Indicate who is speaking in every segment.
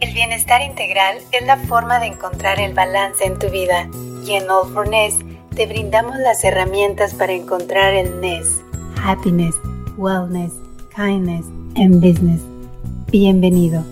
Speaker 1: El bienestar integral es la forma de encontrar el balance en tu vida y en All for Ness te brindamos las herramientas para encontrar el Ness. Happiness, Wellness, Kindness and Business. Bienvenido.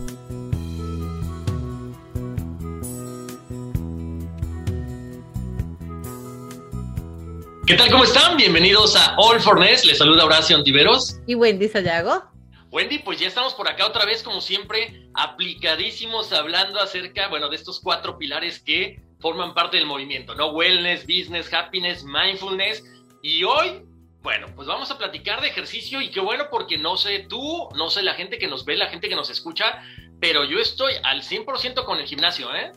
Speaker 2: ¿Qué tal? ¿Cómo están? Bienvenidos a All for Ness. Les saluda Horacio Antiveros.
Speaker 3: Y Wendy Sayago.
Speaker 2: Wendy, pues ya estamos por acá otra vez, como siempre, aplicadísimos hablando acerca, bueno, de estos cuatro pilares que forman parte del movimiento, ¿no? Wellness, business, happiness, mindfulness. Y hoy, bueno, pues vamos a platicar de ejercicio y qué bueno porque no sé tú, no sé la gente que nos ve, la gente que nos escucha, pero yo estoy al 100% con el gimnasio, ¿eh?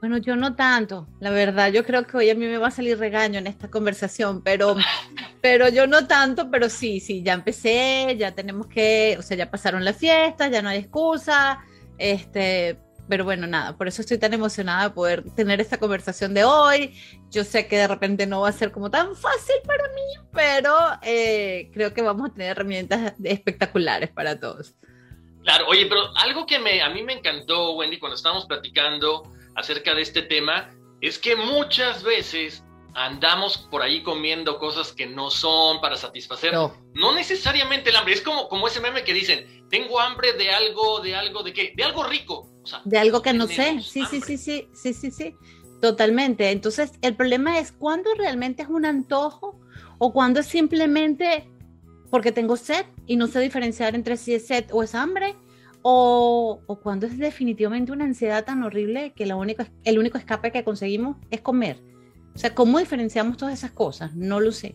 Speaker 3: Bueno, yo no tanto, la verdad. Yo creo que hoy a mí me va a salir regaño en esta conversación, pero, pero yo no tanto, pero sí, sí, ya empecé, ya tenemos que, o sea, ya pasaron las fiestas, ya no hay excusa, este, pero bueno, nada, por eso estoy tan emocionada de poder tener esta conversación de hoy. Yo sé que de repente no va a ser como tan fácil para mí, pero eh, creo que vamos a tener herramientas espectaculares para todos.
Speaker 2: Claro, oye, pero algo que me, a mí me encantó, Wendy, cuando estábamos platicando acerca de este tema es que muchas veces andamos por ahí comiendo cosas que no son para satisfacer, no, necesariamente el hambre, es como, como ese meme que dicen, tengo hambre de algo, de algo, de qué, de algo rico.
Speaker 3: de algo que no sé, sí, sí, sí, sí, sí, sí, sí, totalmente. Entonces, el problema es cuándo realmente es un antojo o cuándo es simplemente porque tengo sed y no sé diferenciar entre si es sed o es hambre o, cuando es definitivamente una ansiedad tan horrible que la única, el único escape que conseguimos es comer. O sea, ¿cómo diferenciamos todas esas cosas? No lo sé.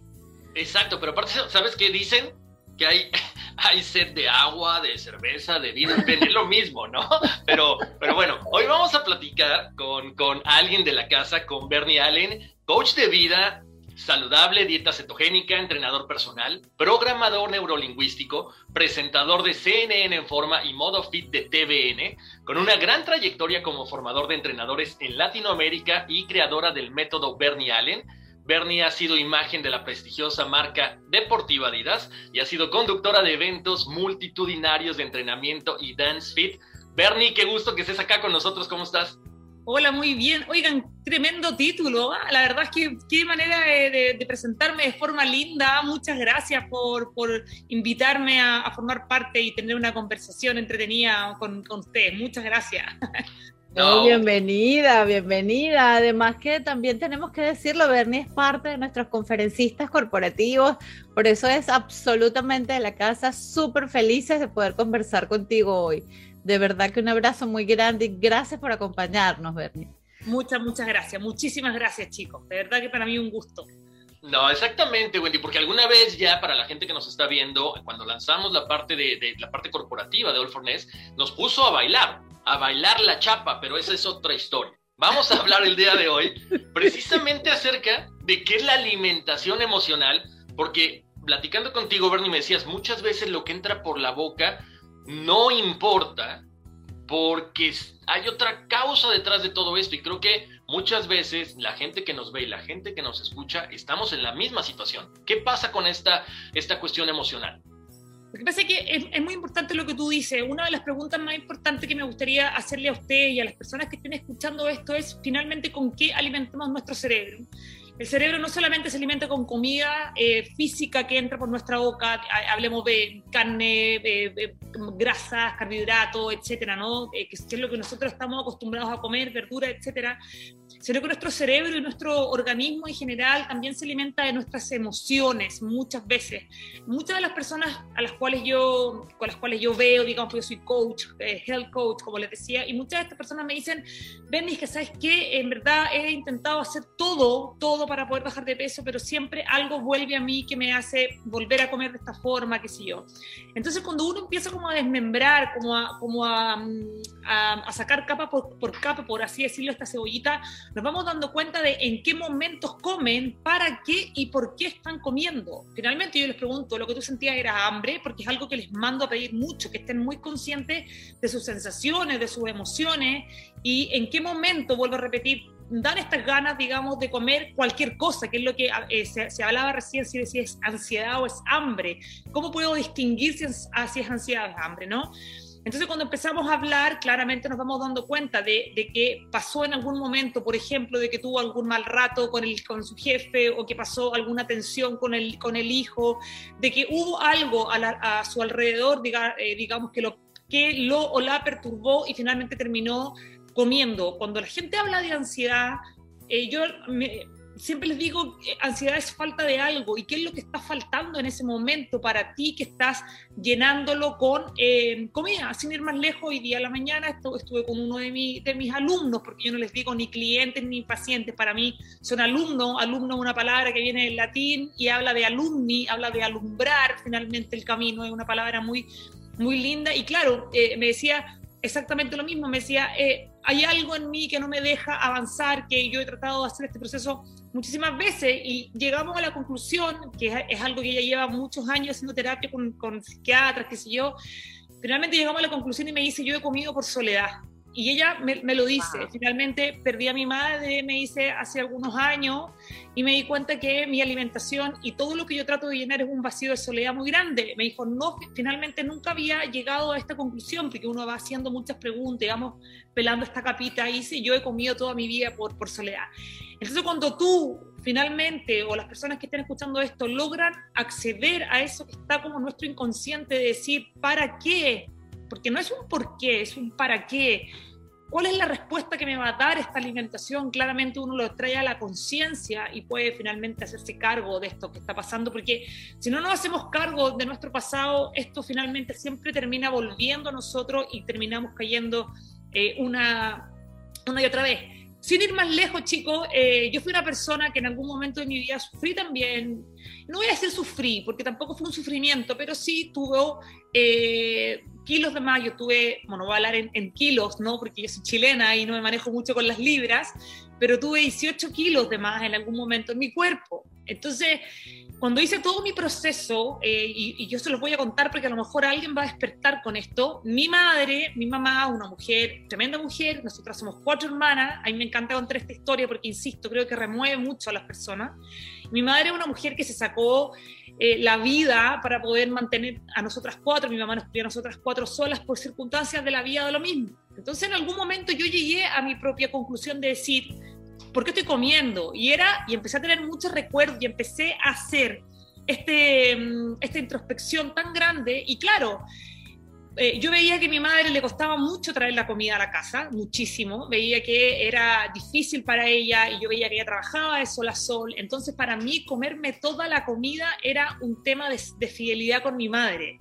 Speaker 2: Exacto, pero aparte, ¿sabes qué dicen? Que hay, hay sed de agua, de cerveza, de vino, es lo mismo, ¿no? Pero, pero bueno, hoy vamos a platicar con, con alguien de la casa, con Bernie Allen, coach de vida, saludable, dieta cetogénica, entrenador personal, programador neurolingüístico, presentador de CNN en forma y modo fit de TVN, con una gran trayectoria como formador de entrenadores en Latinoamérica y creadora del método Bernie Allen. Bernie ha sido imagen de la prestigiosa marca deportiva Adidas y ha sido conductora de eventos multitudinarios de entrenamiento y dance fit. Bernie, qué gusto que estés acá con nosotros, ¿cómo estás?
Speaker 4: Hola, muy bien. Oigan, tremendo título. ¿ah? La verdad es que qué manera de, presentarme de forma linda. Muchas gracias por, invitarme a, formar parte y tener una conversación entretenida con, con ustedes. Muchas gracias.
Speaker 3: bienvenida, bienvenida. Además que también tenemos que decirlo, Bernie es parte de nuestros conferencistas corporativos, por eso es absolutamente de la casa, súper felices de poder conversar contigo hoy. De verdad que un abrazo muy grande y gracias por acompañarnos, Bernie.
Speaker 4: Muchas, muchas gracias. Muchísimas gracias, chicos. De verdad que para mí un gusto.
Speaker 2: No, exactamente, Wendy, porque alguna vez ya para la gente que nos está viendo, cuando lanzamos la parte de, la parte corporativa de All for Ness, nos puso a bailar, a bailar la chapa, pero esa es otra historia. Vamos a hablar el día de hoy precisamente acerca de qué es la alimentación emocional, porque platicando contigo, Bernie, me decías, muchas veces lo que entra por la boca no importa porque hay otra causa detrás de todo esto y creo que muchas veces la gente que nos ve y la gente que nos escucha estamos en la misma situación. ¿Qué pasa con esta, esta cuestión emocional?
Speaker 4: Lo que pasa es que es, muy importante lo que tú dices. Una de las preguntas más importantes que me gustaría hacerle a usted y a las personas que estén escuchando esto es finalmente con qué alimentamos nuestro cerebro. El cerebro no solamente se alimenta con comida eh, física que entra por nuestra boca, hablemos de carne, grasas, carbohidratos, etcétera, ¿no? Eh, que, es lo que nosotros estamos acostumbrados a comer, verdura, etcétera, sino que nuestro cerebro y nuestro organismo en general también se alimenta de nuestras emociones muchas veces. Muchas de las personas a las cuales yo, con las cuales yo veo, digamos, yo soy coach, eh, health coach, como les decía, y muchas de estas personas me dicen, Benny, que sabes qué, en verdad he intentado hacer todo, todo para poder bajar de peso, pero siempre algo vuelve a mí que me hace volver a comer de esta forma, qué sé yo. Entonces cuando uno empieza como a desmembrar, como a, como a, mm, sacar capa por, por, capa, por así decirlo, esta cebollita, nos vamos dando cuenta de en qué momentos comen, para qué y por qué están comiendo. Finalmente yo les pregunto, lo que tú sentías era hambre, porque es algo que les mando a pedir mucho, que estén muy conscientes de sus sensaciones, de sus emociones y en qué momento, vuelvo a repetir, dan estas ganas, digamos, de comer cualquier cosa, que es lo que eh, se, hablaba recién, si es ansiedad o es hambre. ¿Cómo puedo distinguir si es, ah, si ansiedad o hambre, no? Entonces, cuando empezamos a hablar, claramente nos vamos dando cuenta de, que pasó en algún momento, por ejemplo, de que tuvo algún mal rato con, su jefe o que pasó alguna tensión con el, con el hijo, de que hubo algo a, su alrededor, eh, digamos, que lo, que lo o la perturbó y finalmente terminó comiendo. Cuando la gente habla de ansiedad, eh, yo siempre les digo, que ansiedad es falta de algo. ¿Y qué es lo que está faltando en ese momento para ti que estás llenándolo con eh, comida? Sin ir más lejos, hoy día a la mañana estuve con uno de, de mis alumnos, porque yo no les digo ni clientes ni pacientes, para mí son alumnos. Alumno es una palabra que viene del latín y habla de alumni, habla de alumbrar finalmente el camino, es una palabra muy, muy linda. Y claro, eh, me decía exactamente lo mismo, me decía, eh, hay algo en mí que no me deja avanzar, que yo he tratado de hacer este proceso muchísimas veces y llegamos a la conclusión, que es, algo que ella lleva muchos años haciendo terapia con, con psiquiatras, qué sé yo, finalmente llegamos a la conclusión y me dice, yo he comido por soledad. Y ella me, lo dice, finalmente perdí a mi madre, me dice, hace algunos años, y me di cuenta que mi alimentación y todo lo que yo trato de llenar es un vacío de soledad muy grande. Me dijo, no, finalmente nunca había llegado a esta conclusión, porque uno va haciendo muchas preguntas, digamos, pelando esta capita, y dice, yo he comido toda mi vida por, por soledad. Entonces cuando tú finalmente, o las personas que estén escuchando esto, logran acceder a eso que está como nuestro inconsciente de decir, ¿para qué? Porque no es un por qué, es un para qué. ¿Cuál es la respuesta que me va a dar esta alimentación? Claramente uno lo trae a la conciencia y puede finalmente hacerse cargo de esto que está pasando, porque si no nos hacemos cargo de nuestro pasado, esto finalmente siempre termina volviendo a nosotros y terminamos cayendo eh, una, una y otra vez. Sin ir más lejos, chicos, eh, yo fui una persona que en algún momento de mi vida sufrí también, no voy a decir sufrí, porque tampoco fue un sufrimiento, pero sí tuvo eh, kilos de más, yo tuve, bueno, voy a hablar en, kilos, ¿no? Porque yo soy chilena y no me manejo mucho con las libras, pero tuve 18 kilos de más en algún momento en mi cuerpo. Entonces, cuando hice todo mi proceso, eh, y, yo se los voy a contar porque a lo mejor alguien va a despertar con esto, mi madre, mi mamá, una mujer, tremenda mujer, nosotras somos cuatro hermanas, a mí me encanta contar esta historia porque, insisto, creo que remueve mucho a las personas. Mi madre es una mujer que se sacó eh, la vida para poder mantener a nosotras cuatro, mi mamá nos crió a nosotras cuatro solas por circunstancias de la vida de lo mismo. Entonces en algún momento yo llegué a mi propia conclusión de decir, ¿por qué estoy comiendo? Y era, y empecé a tener muchos recuerdos y empecé a hacer este, mm, esta introspección tan grande y claro, eh, yo veía que a mi madre le costaba mucho traer la comida a la casa, muchísimo. Veía que era difícil para ella y yo veía que ella trabajaba de sol a sol. Entonces, para mí, comerme toda la comida era un tema de, fidelidad con mi madre.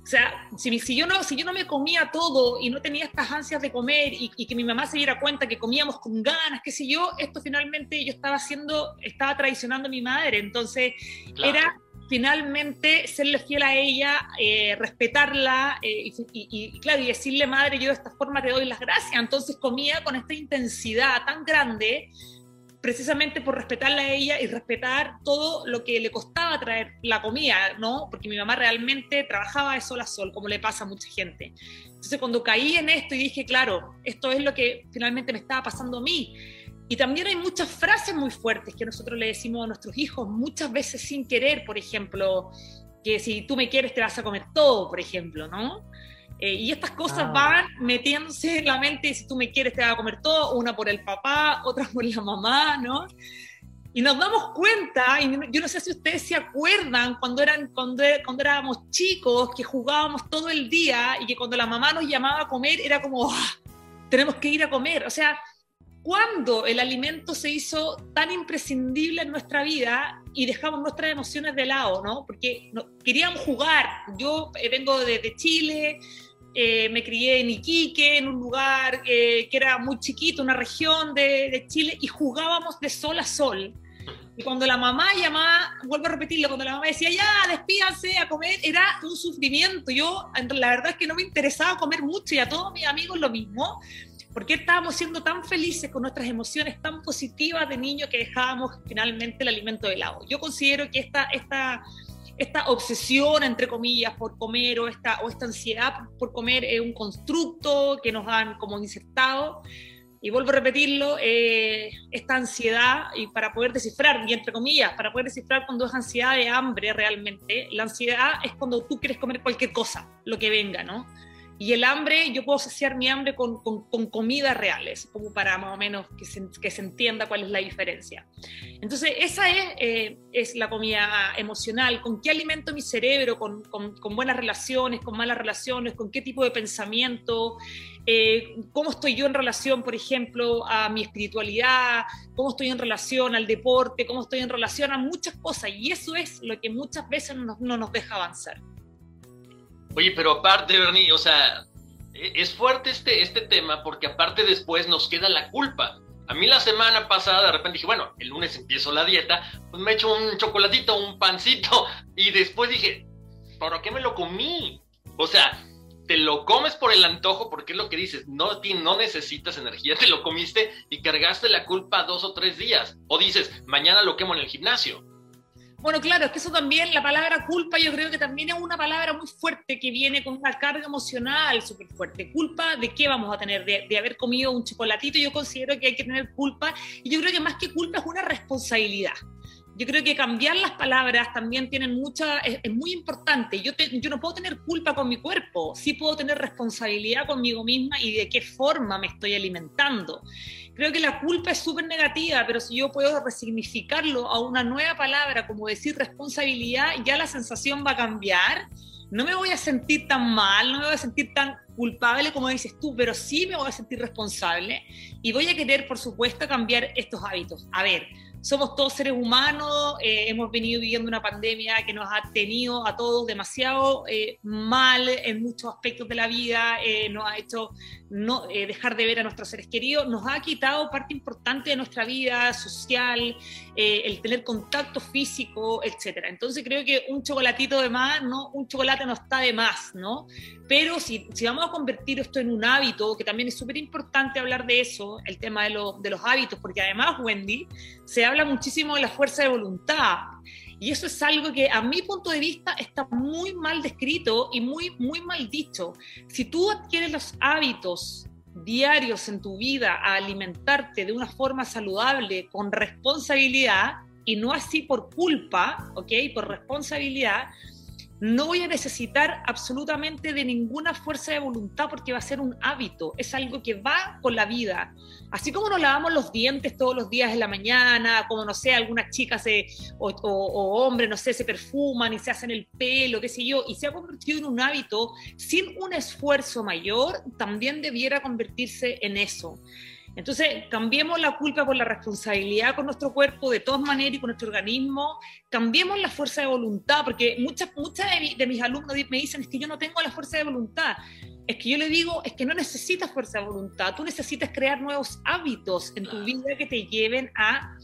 Speaker 4: O sea, si, si, yo no, si yo no me comía todo y no tenía estas ansias de comer y, que mi mamá se diera cuenta que comíamos con ganas, qué sé yo, esto finalmente yo estaba haciendo, estaba traicionando a mi madre. Entonces, era finalmente serle fiel a ella, eh, respetarla eh, y, claro, y decirle, madre, yo de esta forma te doy las gracias. Entonces comía con esta intensidad tan grande, precisamente por respetarla a ella y respetar todo lo que le costaba traer la comida, ¿no? Porque mi mamá realmente trabajaba de sol a sol, como le pasa a mucha gente. Entonces cuando caí en esto y dije, claro, esto es lo que finalmente me estaba pasando a mí y también hay muchas frases muy fuertes que nosotros le decimos a nuestros hijos, muchas veces sin querer, por ejemplo, que si tú me quieres te vas a comer todo, por ejemplo, ¿no? Eh, y estas cosas ah. van metiéndose en la mente, si tú me quieres te vas a comer todo, una por el papá, otra por la mamá, ¿no? Y nos damos cuenta, y yo no sé si ustedes se acuerdan cuando, eran, cuando, cuando éramos chicos, que jugábamos todo el día y que cuando la mamá nos llamaba a comer era como, ah, tenemos que ir a comer. O sea, cuando el alimento se hizo tan imprescindible en nuestra vida y dejamos nuestras emociones de lado, ¿no? Porque queríamos jugar. Yo eh, vengo de, Chile, eh, me crié en Iquique, en un lugar eh, que era muy chiquito, una región de, de, Chile, y jugábamos de sol a sol. Y cuando la mamá llamaba, vuelvo a repetirlo, cuando la mamá decía, ya, despídanse a comer, era un sufrimiento. Yo, la verdad es que no me interesaba comer mucho y a todos mis amigos lo mismo, ¿Por qué estábamos siendo tan felices con nuestras emociones tan positivas de niño que dejábamos finalmente el alimento de lado? Yo considero que esta, esta, esta obsesión, entre comillas, por comer o esta, o esta ansiedad por comer es un constructo que nos han como insertado. Y vuelvo a repetirlo, eh, esta ansiedad, y para poder descifrar, y entre comillas, para poder descifrar cuando es ansiedad de hambre realmente, la ansiedad es cuando tú quieres comer cualquier cosa, lo que venga, ¿no? Y el hambre, yo puedo asociar mi hambre con, con, comidas reales, como para más o menos que se, que se, entienda cuál es la diferencia. Entonces, esa es, eh, es la comida emocional. ¿Con qué alimento mi cerebro? Con, con, buenas relaciones, con malas relaciones? ¿Con qué tipo de pensamiento? Eh, ¿Cómo estoy yo en relación, por ejemplo, a mi espiritualidad? ¿Cómo estoy en relación al deporte? ¿Cómo estoy en relación a muchas cosas? Y eso es lo que muchas veces no, no nos deja avanzar.
Speaker 2: Oye, pero aparte, Bernie, o sea, e, es fuerte este, este tema porque aparte después nos queda la culpa. A mí la semana pasada de repente dije, bueno, el lunes empiezo la dieta, pues me echo un chocolatito, un pancito, y después dije, ¿para qué me lo comí? O sea, te lo comes por el antojo porque es lo que dices, no, no necesitas energía, te lo comiste y cargaste la culpa dos o tres días. O dices, mañana lo quemo en el gimnasio.
Speaker 4: Bueno, claro, es que eso también, la palabra culpa, yo creo que también es una palabra muy fuerte que viene con una carga emocional súper fuerte. ¿Culpa de qué vamos a tener? De, haber comido un chocolatito, yo considero que hay que tener culpa y yo creo que más que culpa es una responsabilidad. Yo creo que cambiar las palabras también tienen mucha, es, muy importante. Yo, yo no puedo tener culpa con mi cuerpo, sí puedo tener responsabilidad conmigo misma y de qué forma me estoy alimentando creo que la culpa es súper negativa, pero si yo puedo resignificarlo a una nueva palabra, como decir responsabilidad, ya la sensación va a cambiar. No me voy a sentir tan mal, no me voy a sentir tan culpable como dices tú, pero sí me voy a sentir responsable y voy a querer, por supuesto, cambiar estos hábitos. A ver, somos todos seres humanos, eh, hemos venido viviendo una pandemia que nos ha tenido a todos demasiado eh, mal en muchos aspectos de la vida, eh, nos ha hecho no, dejar de ver a nuestros seres queridos, nos ha quitado parte importante de nuestra vida social, el tener contacto físico, etc. Entonces creo que un chocolatito de más, ¿no? un chocolate no está de más, ¿no? Pero si, si vamos a convertir esto en un hábito, que también es súper importante hablar de eso, el tema de, de los hábitos, porque además, Wendy, se habla muchísimo de la fuerza de voluntad. Y eso es algo que a mi punto de vista está muy mal descrito y muy, muy mal dicho. Si tú adquieres los hábitos diarios en tu vida a alimentarte de una forma saludable, con responsabilidad, y no así por culpa, ¿ok? Por responsabilidad, no voy a necesitar absolutamente de ninguna fuerza de voluntad porque va a ser un hábito, es algo que va con la vida. Así como nos lavamos los dientes todos los días en la mañana, como no sé, algunas chicas o, hombres, no sé, se perfuman y se hacen el pelo, qué sé yo, y se ha convertido en un hábito sin un esfuerzo mayor, también debiera convertirse en eso. Entonces, cambiemos la culpa por la responsabilidad con nuestro cuerpo de todas maneras y con nuestro organismo, cambiemos la fuerza de voluntad, porque muchas, muchas de, mis alumnos me dicen, es que yo no tengo la fuerza de voluntad. Es que yo le digo, es que no necesitas fuerza de voluntad, tú necesitas crear nuevos hábitos en tu vida que te lleven a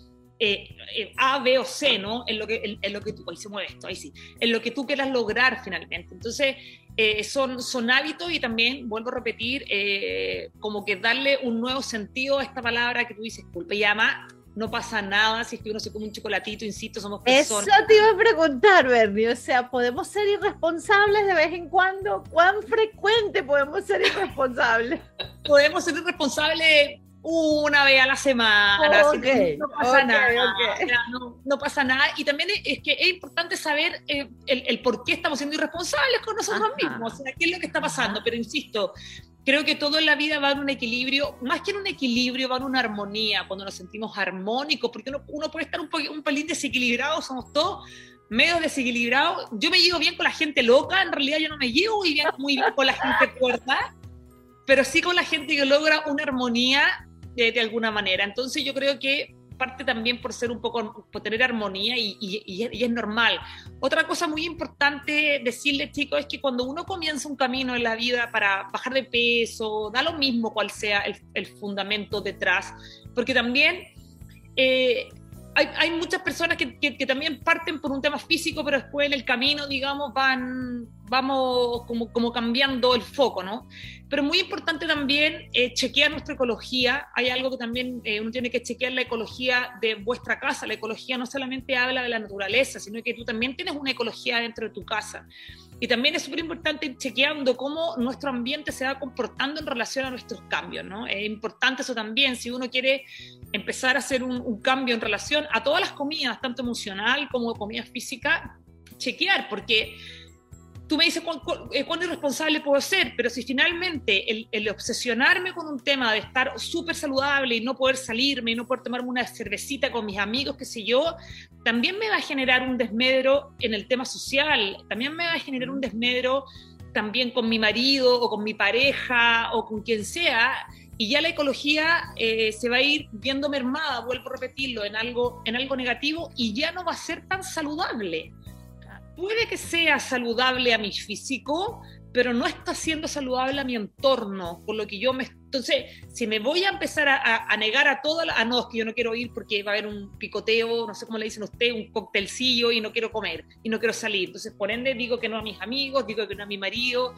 Speaker 4: eh, eh, A, B o C, ¿no? En lo que, en, lo que tú, ahí se mueve esto, ahí sí, en lo que tú quieras lograr finalmente. Entonces, eh, son, son hábitos y también, vuelvo a repetir, como que darle un nuevo sentido a esta palabra que tú dices, culpa. Y además, no pasa nada si es que uno se come un chocolatito, insisto, somos personas.
Speaker 3: Eso te iba a preguntar, Bernie, o sea, ¿podemos ser irresponsables de vez en cuando? ¿Cuán frecuente podemos ser irresponsables?
Speaker 4: podemos ser irresponsables una vez a la semana, no, pasa nada, no, pasa nada. Y también es que es importante saber eh, el, por qué estamos siendo irresponsables con nosotros mismos, o sea, qué es lo que está pasando. Pero insisto, creo que todo en la vida va en un equilibrio, más que en un equilibrio, va en una armonía, cuando nos sentimos armónicos, porque uno, uno puede estar un, un pelín desequilibrado, somos todos medio desequilibrados. Yo me llevo bien con la gente loca, en realidad yo no me llevo muy bien, muy bien con la gente cuerda, pero sí con la gente que logra una armonía de, alguna manera. Entonces yo creo que parte también por ser un poco, por tener armonía y, y, es normal. Otra cosa muy importante decirles, chicos, es que cuando uno comienza un camino en la vida para bajar de peso, da lo mismo cuál sea el, el fundamento detrás, porque también eh, hay, hay, muchas personas que, que, que, también parten por un tema físico, pero después en el camino, digamos, van, vamos como, como cambiando el foco, ¿no? Pero es muy importante también eh, chequear nuestra ecología. Hay algo que también eh, uno tiene que chequear la ecología de vuestra casa. La ecología no solamente habla de la naturaleza, sino que tú también tienes una ecología dentro de tu casa. Y también es súper importante ir chequeando cómo nuestro ambiente se va comportando en relación a nuestros cambios, ¿no? Es importante eso también, si uno quiere empezar a hacer un, cambio en relación a todas las comidas, tanto emocional como comida física, chequear, porque tú me dices cuán, eh, cuán, irresponsable puedo ser, pero si finalmente el, obsesionarme con un tema de estar súper saludable y no poder salirme y no poder tomarme una cervecita con mis amigos, qué sé yo, también me va a generar un desmedro en el tema social, también me va a generar un desmedro también con mi marido o con mi pareja o con quien sea, y ya la ecología eh, se va a ir viendo mermada, vuelvo a repetirlo, en algo, en algo negativo y ya no va a ser tan saludable puede que sea saludable a mi físico, pero no está siendo saludable a mi entorno, por lo que yo me... Entonces, si me voy a empezar a, a negar a todas las... Ah, no, es que yo no quiero ir porque va a haber un picoteo, no sé cómo le dicen usted, un coctelcillo y no quiero comer y no quiero salir. Entonces, por ende, digo que no a mis amigos, digo que no a mi marido.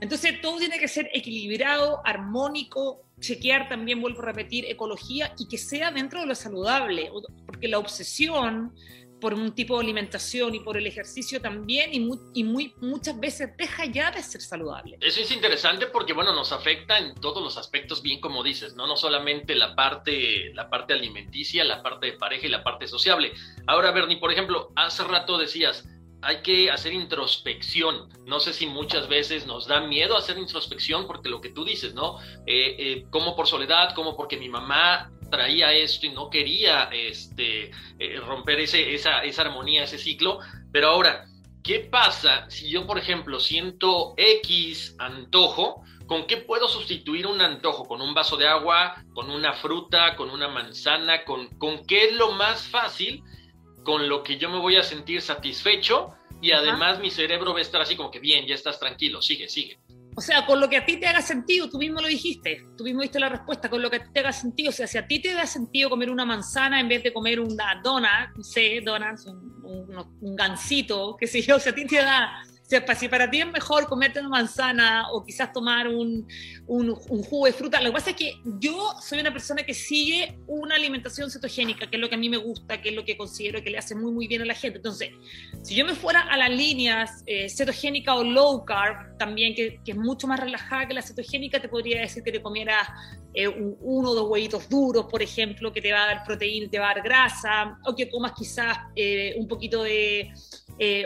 Speaker 4: Entonces, todo tiene que ser equilibrado, armónico, chequear también, vuelvo a repetir, ecología y que sea dentro de lo saludable, porque la obsesión por un tipo de alimentación y por el ejercicio también y, muy, y muy, muchas veces deja ya de ser saludable.
Speaker 2: Eso es interesante porque, bueno, nos afecta en todos los aspectos, bien como dices, ¿no? No solamente la parte, la parte alimenticia, la parte de pareja y la parte sociable. Ahora, Bernie, por ejemplo, hace rato decías, hay que hacer introspección. No sé si muchas veces nos da miedo hacer introspección porque lo que tú dices, ¿no? Eh, eh, como por soledad, como porque mi mamá traía esto y no quería este, eh, romper ese, esa, esa armonía, ese ciclo. Pero ahora, ¿qué pasa si yo, por ejemplo, siento X antojo? ¿Con qué puedo sustituir un antojo? ¿Con un vaso de agua? ¿Con una fruta? ¿Con una manzana? ¿Con, con qué es lo más fácil? Con lo que yo me voy a sentir satisfecho y además Ajá. mi cerebro va a estar así como que bien, ya estás tranquilo, sigue, sigue.
Speaker 4: O sea, con lo que a ti te haga sentido, tú mismo lo dijiste, tú mismo diste la respuesta, con lo que a ti te haga sentido. O sea, si a ti te da sentido comer una manzana en vez de comer una dona, no sé, donas, un, un, gansito, qué sé yo, si a ti te da o sea, si para ti es mejor comerte una manzana o quizás tomar un, jugo de fruta, lo que pasa es que yo soy una persona que sigue una alimentación cetogénica, que es lo que a mí me gusta, que es lo que considero que le hace muy, muy bien a la gente. Entonces, si yo me fuera a las líneas eh, cetogénica o low carb, también, que, es mucho más relajada que la cetogénica, te podría decir que te comieras eh, un, uno o dos huevitos duros, por ejemplo, que te va a dar proteína, te va a dar grasa, o que comas quizás eh, un poquito de...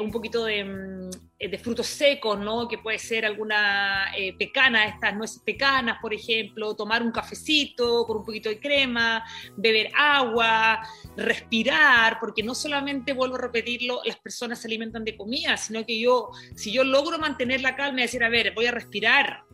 Speaker 4: un poquito de mm, de frutos secos, ¿no? Que puede ser alguna eh, pecana, estas nueces pecanas, por ejemplo, tomar un cafecito con un poquito de crema, beber agua, respirar, porque no solamente, vuelvo a repetirlo, las personas se alimentan de comida, sino que yo, si yo logro mantener la calma y decir, a ver, voy a respirar,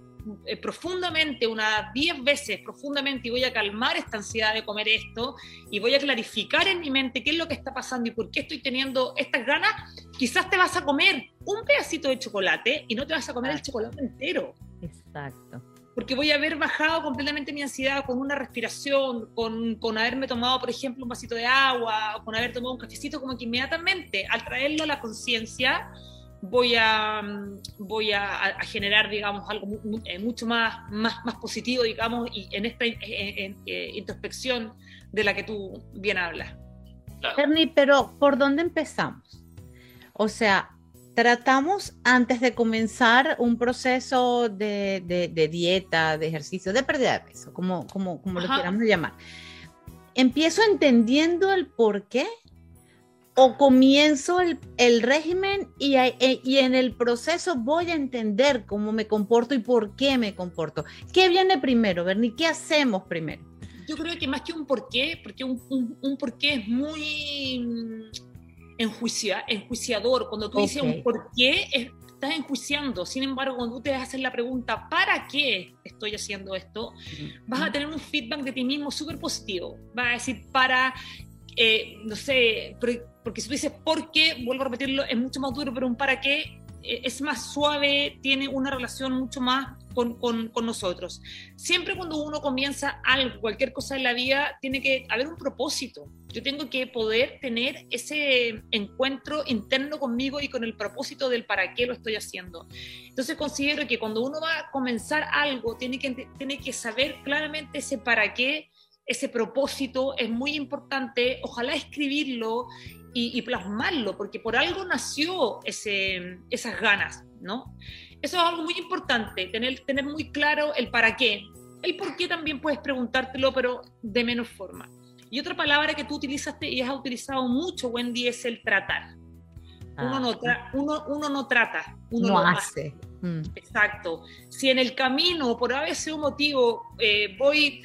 Speaker 4: eh, profundamente, unas 10 veces profundamente, y voy a calmar esta ansiedad de comer esto, y voy a clarificar en mi mente qué es lo que está pasando y por qué estoy teniendo estas ganas, quizás te vas a comer un pedacito de chocolate y no te vas a comer el chocolate entero.
Speaker 3: Exacto.
Speaker 4: Porque voy a haber bajado completamente mi ansiedad con una respiración, con, con haberme tomado, por ejemplo, un vasito de agua, o con haber tomado un cafecito, como que inmediatamente, al traerlo a la conciencia, voy a, voy a, a, generar, digamos, algo eh, mucho más, más, más positivo, digamos, y en esta en, en, en, introspección de la que tú bien hablas.
Speaker 3: Bernie, pero ¿por dónde empezamos? O sea, tratamos antes de comenzar un proceso de, de, de dieta, de ejercicio, de pérdida de peso, como, como, como lo queramos llamar. Empiezo entendiendo el por qué o comienzo el, el régimen y, e, y, en el proceso voy a entender cómo me comporto y por qué me comporto. ¿Qué viene primero, Bernie? ¿Qué hacemos primero?
Speaker 4: Yo creo que más que un por qué, porque un, un, un por qué es muy enjuicia, enjuiciador. Cuando tú dices un por qué, estás enjuiciando. Sin embargo, cuando tú te haces la pregunta, ¿para qué estoy haciendo esto? Vas a tener un feedback de ti mismo súper positivo. Vas a decir, para, eh, no sé, porque si tú dices por qué, vuelvo a repetirlo, es mucho más duro, pero un para qué eh, es más suave, tiene una relación mucho más con, con, con, nosotros. Siempre cuando uno comienza algo, cualquier cosa en la vida, tiene que haber un propósito. Yo tengo que poder tener ese encuentro interno conmigo y con el propósito del para qué lo estoy haciendo. Entonces considero que cuando uno va a comenzar algo, tiene que, tiene que saber claramente ese para qué ese propósito es muy importante, ojalá escribirlo y, plasmarlo, porque por algo nació ese, esas ganas, ¿no? Eso es algo muy importante, tener, tener muy claro el para qué. El por qué también puedes preguntártelo, pero de menos forma. Y otra palabra que tú utilizaste y has utilizado mucho, Wendy, es el tratar. Uno, no, ah. uno, uno no trata, uno
Speaker 3: no hace.
Speaker 4: Mm. Exacto. Si en el camino, por a veces un motivo, eh, voy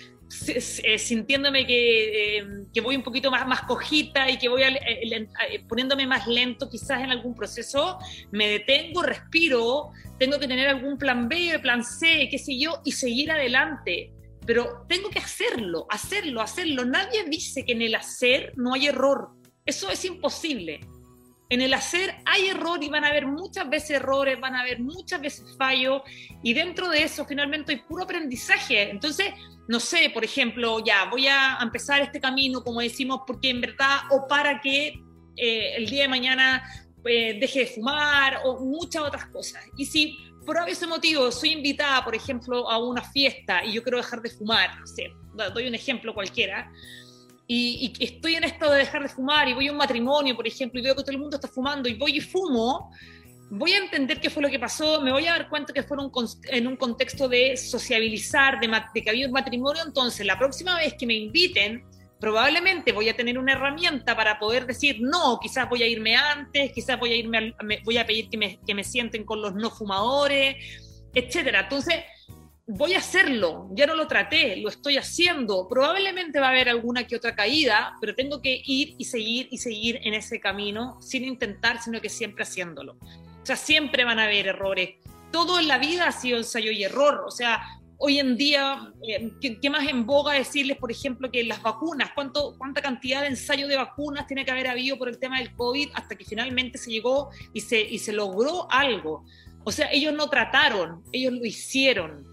Speaker 4: sintiéndome que, eh, que, voy un poquito más, más cojita y que voy eh, poniéndome más lento quizás en algún proceso, me detengo, respiro, tengo que tener algún plan B, plan C, qué sé yo, y seguir adelante. Pero tengo que hacerlo, hacerlo, hacerlo. Nadie dice que en el hacer no hay error. Eso es imposible. En el hacer hay error y van a haber muchas veces errores, van a haber muchas veces fallos y dentro de eso finalmente hay puro aprendizaje. Entonces, no sé, por ejemplo, ya voy a empezar este camino, como decimos, porque en verdad, o para que eh, el día de mañana eh, deje de fumar, o muchas otras cosas. Y si por ese motivo soy invitada, por ejemplo, a una fiesta y yo quiero dejar de fumar, no sé, doy un ejemplo cualquiera, y, y, estoy en esto de dejar de fumar y voy a un matrimonio, por ejemplo, y veo que todo el mundo está fumando y voy y fumo, voy a entender qué fue lo que pasó, me voy a dar cuenta que fue en un contexto de sociabilizar, de, que había un matrimonio, entonces la próxima vez que me inviten, probablemente voy a tener una herramienta para poder decir, no, quizás voy a irme antes, quizás voy a, irme, voy a pedir que me, que me sienten con los no fumadores, etcétera. Entonces, voy a hacerlo, ya no lo traté, lo estoy haciendo. Probablemente va a haber alguna que otra caída, pero tengo que ir y seguir y seguir en ese camino sin intentar, sino que siempre haciéndolo. O sea, siempre van a haber errores. Todo en la vida ha sido ensayo y error. O sea, hoy en día, eh, ¿qué, más en boga decirles, por ejemplo, que las vacunas, ¿cuánto, cuánta cantidad de ensayo de vacunas tiene que haber habido por el tema del COVID hasta que finalmente se llegó y se, y se logró algo? O sea, ellos no trataron, ellos lo hicieron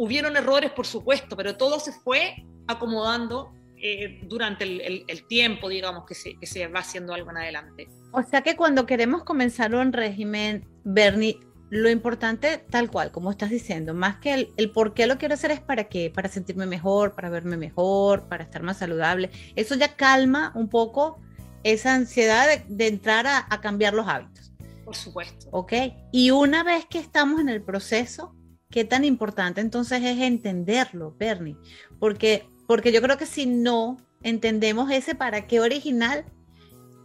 Speaker 4: hubieron errores, por supuesto, pero todo se fue acomodando eh, durante el, tiempo, digamos, que se, que se va haciendo algo en adelante.
Speaker 3: O sea que cuando queremos comenzar un régimen, Bernie, lo importante, tal cual, como estás diciendo, más que el, el, por qué lo quiero hacer es para qué, para sentirme mejor, para verme mejor, para estar más saludable. Eso ya calma un poco esa ansiedad de, de entrar a, a, cambiar los hábitos.
Speaker 4: Por supuesto.
Speaker 3: Ok. Y una vez que estamos en el proceso, qué tan importante entonces es entenderlo, Bernie, porque, porque yo creo que si no entendemos ese para qué original,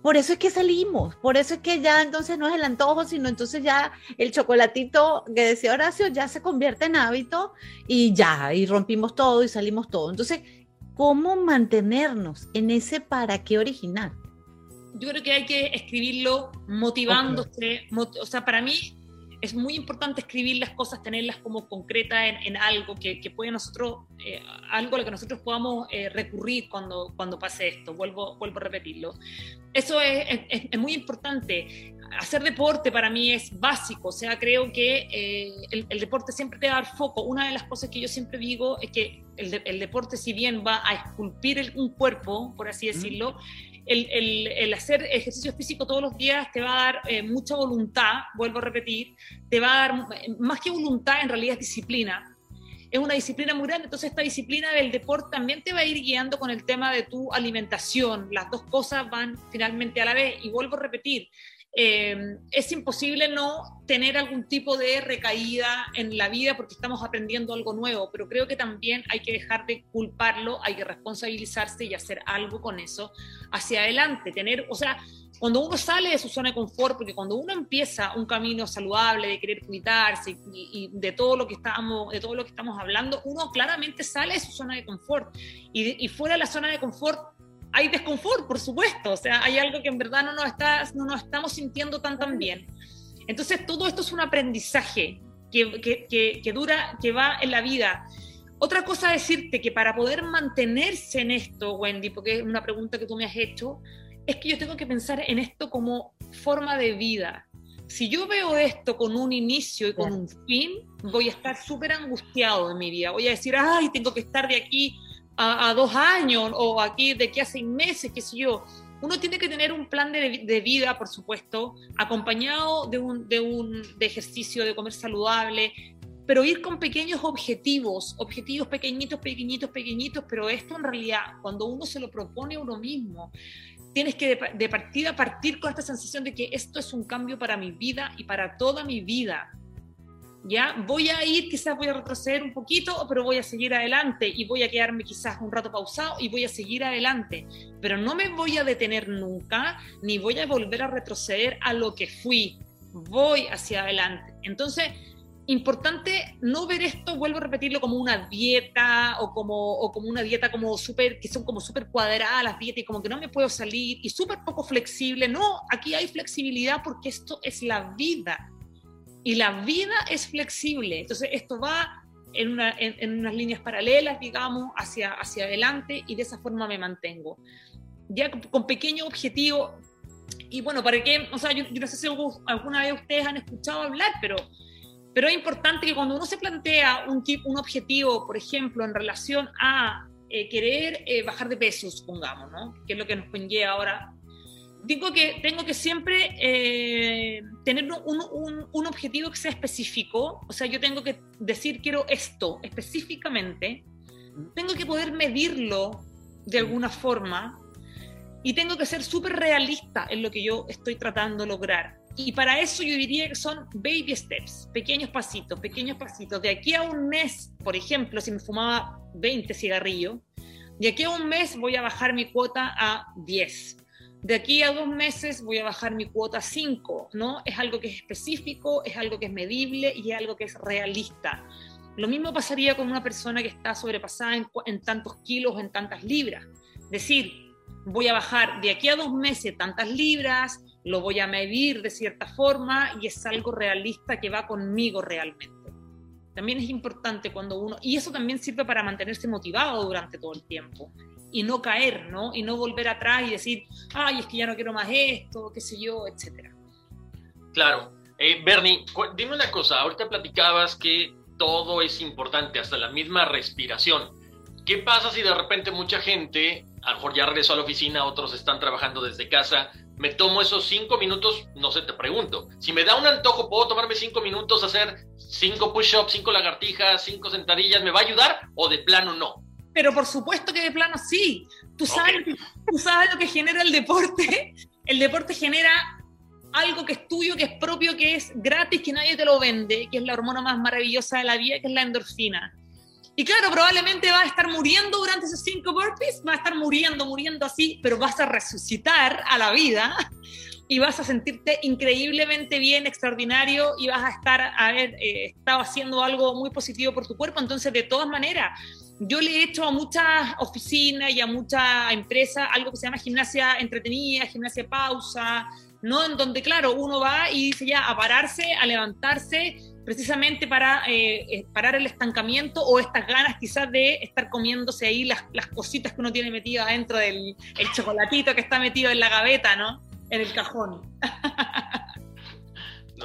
Speaker 3: por eso es que salimos, por eso es que ya entonces no es el antojo, sino entonces ya el chocolatito que decía Horacio ya se convierte en hábito y ya, y rompimos todo y salimos todo. Entonces, ¿cómo mantenernos en ese para qué original?
Speaker 4: Yo creo que hay que escribirlo motivándose, o sea, para mí es muy importante escribir las cosas, tenerlas como concretas en, algo que, que puede nosotros, eh, algo a lo que nosotros podamos eh, recurrir cuando, cuando pase esto. Vuelvo, vuelvo a repetirlo. Eso es, es, muy importante. Hacer deporte para mí es básico, o sea, creo que eh, el, el, deporte siempre te va a dar foco. Una de las cosas que yo siempre digo es que el, el deporte, si bien va a esculpir un cuerpo, por así decirlo, el, hacer ejercicio físico todos los días te va a dar eh, mucha voluntad, vuelvo a repetir, te va a dar, más que voluntad, en realidad es disciplina. Es una disciplina muy grande, entonces esta disciplina del deporte también te va a ir guiando con el tema de tu alimentación. Las dos cosas van finalmente a la vez. Y vuelvo a repetir, eh, es imposible no tener algún tipo de recaída en la vida porque estamos aprendiendo algo nuevo, pero creo que también hay que dejar de culparlo, hay que responsabilizarse y hacer algo con eso hacia adelante, tener, o sea, cuando uno sale de su zona de confort, porque cuando uno empieza un camino saludable de querer cuidarse y, de todo lo que estamos, de todo lo que estamos hablando, uno claramente sale de su zona de confort. Y, y fuera de la zona de confort hay desconfort, por supuesto, o sea, hay algo que en verdad no nos, está, no nos estamos sintiendo tan tan bien. Entonces, todo esto es un aprendizaje que, que, que, dura, que va en la vida. Otra cosa decirte que para poder mantenerse en esto, Wendy, porque es una pregunta que tú me has hecho, es que yo tengo que pensar en esto como forma de vida. Si yo veo esto con un inicio y con un fin, voy a estar súper angustiado en mi vida. Voy a decir, ay, tengo que estar de aquí a, dos años o aquí de aquí a seis meses, qué sé yo. Uno tiene que tener un plan de, vida, por supuesto, acompañado de un, de un de ejercicio, de comer saludable, pero ir con pequeños objetivos, objetivos pequeñitos, pequeñitos, pequeñitos, pero esto en realidad, cuando uno se lo propone a uno mismo, tienes que de, de partida partir con esta sensación de que esto es un cambio para mi vida y para toda mi vida ¿ya? Voy a ir, quizás voy a retroceder un poquito, pero voy a seguir adelante y voy a quedarme quizás un rato pausado y voy a seguir adelante, pero no me voy a detener nunca, ni voy a volver a retroceder a lo que fui, voy hacia adelante. Entonces, importante no ver esto, vuelvo a repetirlo, como una dieta o como, o como una dieta como súper, que son como súper cuadradas las dietas y como que no me puedo salir y súper poco flexible. No, aquí hay flexibilidad porque esto es la vida y la vida es flexible. Entonces, esto va en, unas líneas paralelas, digamos, hacia, hacia adelante y de esa forma me mantengo. Ya con, pequeño objetivo. Y bueno, para qué, o sea, yo, no sé si alguna vez ustedes han escuchado hablar, pero, pero es importante que cuando uno se plantea un, un objetivo, por ejemplo, en relación a eh, querer eh, bajar de peso, supongamos, ¿no? Que es lo que nos conlleva ahora digo que tengo que siempre eh, tener un, un, un, objetivo que sea específico, o sea, yo tengo que decir quiero esto específicamente, tengo que poder medirlo de alguna forma y tengo que ser súper realista en lo que yo estoy tratando de lograr. Y para eso yo diría que son baby steps, pequeños pasitos, pequeños pasitos. De aquí a un mes, por ejemplo, si me fumaba 20 cigarrillos, de aquí a un mes voy a bajar mi cuota a 10 de aquí a dos meses voy a bajar mi cuota a 5, ¿no? Es algo que es específico, es algo que es medible y es algo que es realista. Lo mismo pasaría con una persona que está sobrepasada en, tantos kilos, en tantas libras. Decir, voy a bajar de aquí a dos meses tantas libras, lo voy a medir de cierta forma y es algo realista que va conmigo realmente. También es importante cuando uno, y eso también sirve para mantenerse motivado durante todo el tiempo y no caer, ¿no? Y no volver atrás y decir, ay, es que ya no quiero más esto, qué sé yo, etcétera.
Speaker 2: Claro. Eh, Bernie, dime una cosa, ahorita platicabas que todo es importante, hasta la misma respiración. ¿Qué pasa si de repente mucha gente, a lo mejor ya regresó a la oficina, otros están trabajando desde casa, me tomo esos cinco minutos, no sé, te pregunto, si me da un antojo, ¿puedo tomarme cinco minutos, hacer cinco push-ups, cinco lagartijas, cinco sentadillas, ¿me va a ayudar o de plano no?
Speaker 4: Pero por supuesto que de plano sí. Tú sabes, tú sabes lo que genera el deporte. El deporte genera algo que es tuyo, que es propio, que es gratis, que nadie te lo vende, que es la hormona más maravillosa de la vida, que es la endorfina. Y claro, probablemente vas a estar muriendo durante esos cinco burpees, vas a estar muriendo, muriendo así, pero vas a resucitar a la vida y vas a sentirte increíblemente bien, extraordinario y vas a estar, a haber eh, estado haciendo algo muy positivo por tu cuerpo. Entonces, de todas maneras, yo le he hecho a muchas oficinas y a muchas empresas algo que se llama gimnasia entretenida, gimnasia pausa, ¿no? En donde, claro, uno va y dice ya a pararse, a levantarse, precisamente para eh, eh, parar el estancamiento o estas ganas quizás de estar comiéndose ahí las, las cositas que uno tiene metido adentro del el chocolatito que está metido en la gaveta, ¿no? En el cajón.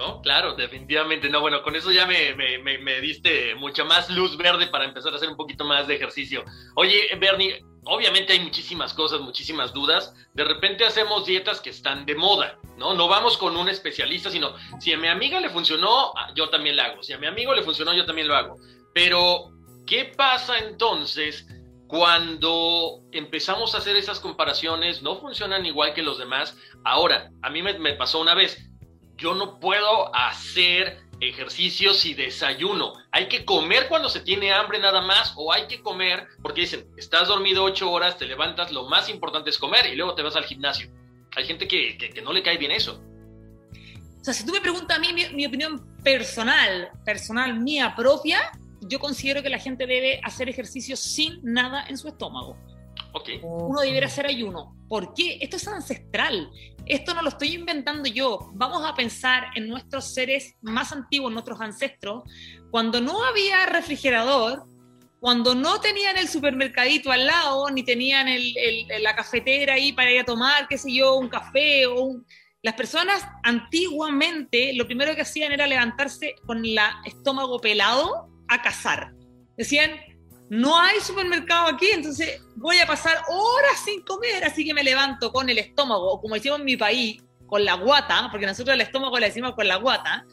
Speaker 2: No, claro, definitivamente. No, bueno, con eso ya me, me, diste mucha más luz verde para empezar a hacer un poquito más de ejercicio. Oye, Bernie, obviamente hay muchísimas cosas, muchísimas dudas. De repente hacemos dietas que están de moda, ¿no? No vamos con un especialista, sino si a mi amiga le funcionó, ah, yo también la hago. Si a mi amigo le funcionó, yo también lo hago. Pero, ¿qué pasa entonces cuando empezamos a hacer esas comparaciones, no funcionan igual que los demás. Ahora, a mí me, me pasó una vez, yo no puedo hacer ejercicios y desayuno. Hay que comer cuando se tiene hambre nada más o hay que comer porque dicen, estás dormido ocho horas, te levantas, lo más importante es comer y luego te vas al gimnasio. Hay gente que, que, no le cae bien eso.
Speaker 4: O sea, si tú me preguntas a mí mi, mi, opinión personal, personal mía propia, yo considero que la gente debe hacer ejercicio sin nada en su estómago.
Speaker 2: Okay.
Speaker 4: Uno debería hacer ayuno. ¿Por qué? Esto es ancestral. Esto no lo estoy inventando yo. Vamos a pensar en nuestros seres más antiguos, nuestros ancestros, cuando no había refrigerador, cuando no tenían el supermercadito al lado, ni tenían la cafetera ahí para ir a tomar, qué sé yo, un café o. Las personas antiguamente lo primero que hacían era levantarse con el estómago pelado a cazar. Decían, no hay supermercado aquí, entonces voy a pasar horas sin comer, así que me levanto con el estómago, o como decimos en mi país, con la guata, porque nosotros el estómago le decimos con la guata,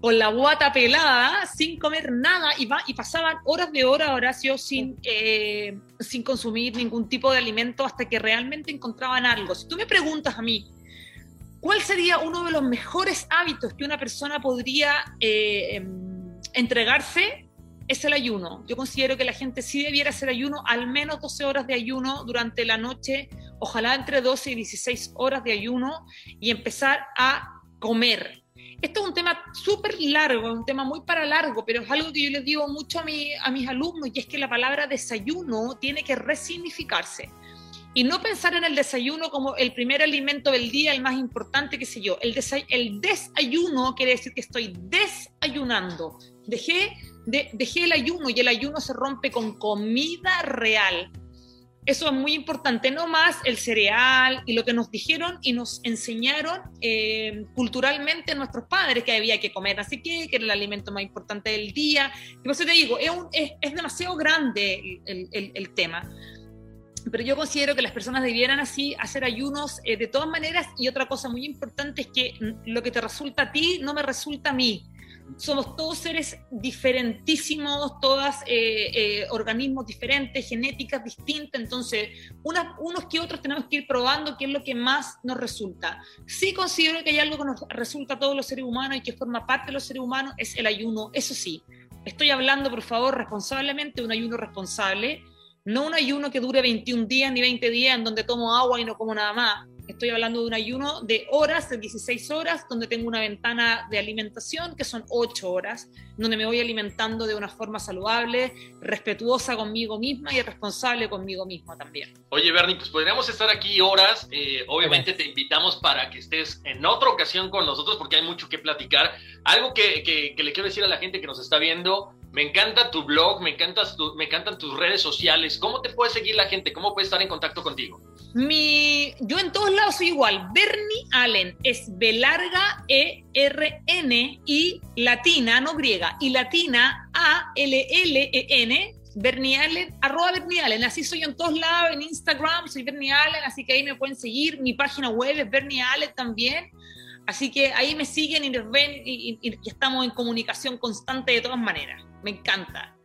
Speaker 4: con la guata pelada, sin comer nada, y, va, y pasaban horas de hora, Horacio, sin, eh, sin consumir ningún tipo de alimento hasta que realmente encontraban algo. Si tú me preguntas a mí, ¿cuál sería uno de los mejores hábitos que una persona podría eh, em, entregarse? Es el ayuno. Yo considero que la gente sí debiera hacer ayuno, al menos 12 horas de ayuno durante la noche, ojalá entre 12 y 16 horas de ayuno y empezar a comer. Esto es un tema súper largo, un tema muy para largo, pero es algo que yo les digo mucho a, a mis alumnos y es que la palabra desayuno tiene que resignificarse y no pensar en el desayuno como el primer alimento del día, el más importante, qué sé yo. El, el desayuno quiere decir que estoy desayunando. Dejé dejé el ayuno y el ayuno se rompe con comida real. Eso es muy importante, no más el cereal y lo que nos dijeron y nos enseñaron eh, culturalmente nuestros padres que había que comer, así que, que era el alimento más importante del día. Y por eso te digo, es, es, demasiado grande el, el, tema. Pero yo considero que las personas debieran así hacer ayunos eh, de todas maneras y otra cosa muy importante es que lo que te resulta a ti no me resulta a mí somos todos seres diferentísimos, todos eh, eh, organismos diferentes, genéticas distintas, entonces unos que otros tenemos que ir probando qué es lo que más nos resulta. Sí considero que hay algo que nos resulta a todos los seres humanos y que forma parte de los seres humanos, es el ayuno, eso sí. Estoy hablando, por favor, responsablemente de un ayuno responsable, no un ayuno que dure 21 días ni 20 días en donde tomo agua y no como nada más Estoy hablando de un ayuno de horas, de 16 horas, donde tengo una ventana de alimentación que son 8 horas, donde me voy alimentando de una forma saludable, respetuosa conmigo misma y responsable conmigo mismo también.
Speaker 2: Oye, Bernie, pues podríamos estar aquí horas. Eh, obviamente te invitamos para que estés en otra ocasión con nosotros porque hay mucho que platicar. Algo que, que le quiero decir a la gente que nos está viendo, me encanta tu blog, me, encantas me encantan tus redes sociales. ¿Cómo te puede seguir la gente? ¿Cómo puede estar en contacto contigo?
Speaker 4: Mi, yo en todos lados soy igual. Bernie Allen es B larga E R N y latina, no griega, y latina A L L E N. Bernie Allen, arroba Bernie Allen, así soy en todos lados, en Instagram soy Bernie Allen, así que ahí me pueden seguir, mi página web es Bernie Allen también, así que ahí me siguen y nos ven y estamos en comunicación constante de todas maneras, me encanta.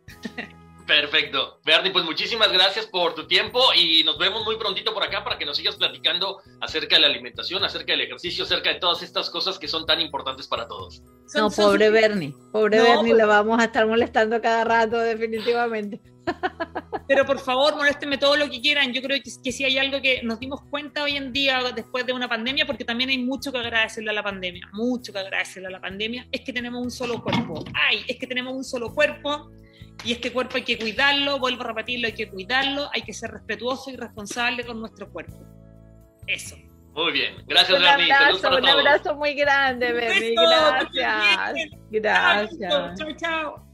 Speaker 2: Perfecto. Bernie, pues muchísimas gracias por tu tiempo y nos vemos muy prontito por acá para que nos sigas platicando acerca de la alimentación, acerca del ejercicio, acerca de todas estas cosas que son tan importantes para todos.
Speaker 3: No, pobre Bernie, pobre Bernie, pues- le vamos a estar molestando cada rato definitivamente.
Speaker 4: Pero por favor, moléstenme todo lo que quieran. Yo creo que, que si hay algo que nos dimos cuenta hoy en día después de una pandemia, porque también hay mucho que agradecerle a la pandemia, mucho que agradecerle a la pandemia, es que tenemos un solo cuerpo. Ay, es que tenemos un solo cuerpo y este cuerpo hay que cuidarlo, vuelvo a repetirlo, hay que cuidarlo, hay que ser respetuoso y responsable con nuestro cuerpo. Eso.
Speaker 2: Muy bien, gracias
Speaker 3: un Abrazo, un abrazo muy grande, Bernie. Gracias. Gracias. Chao, chao.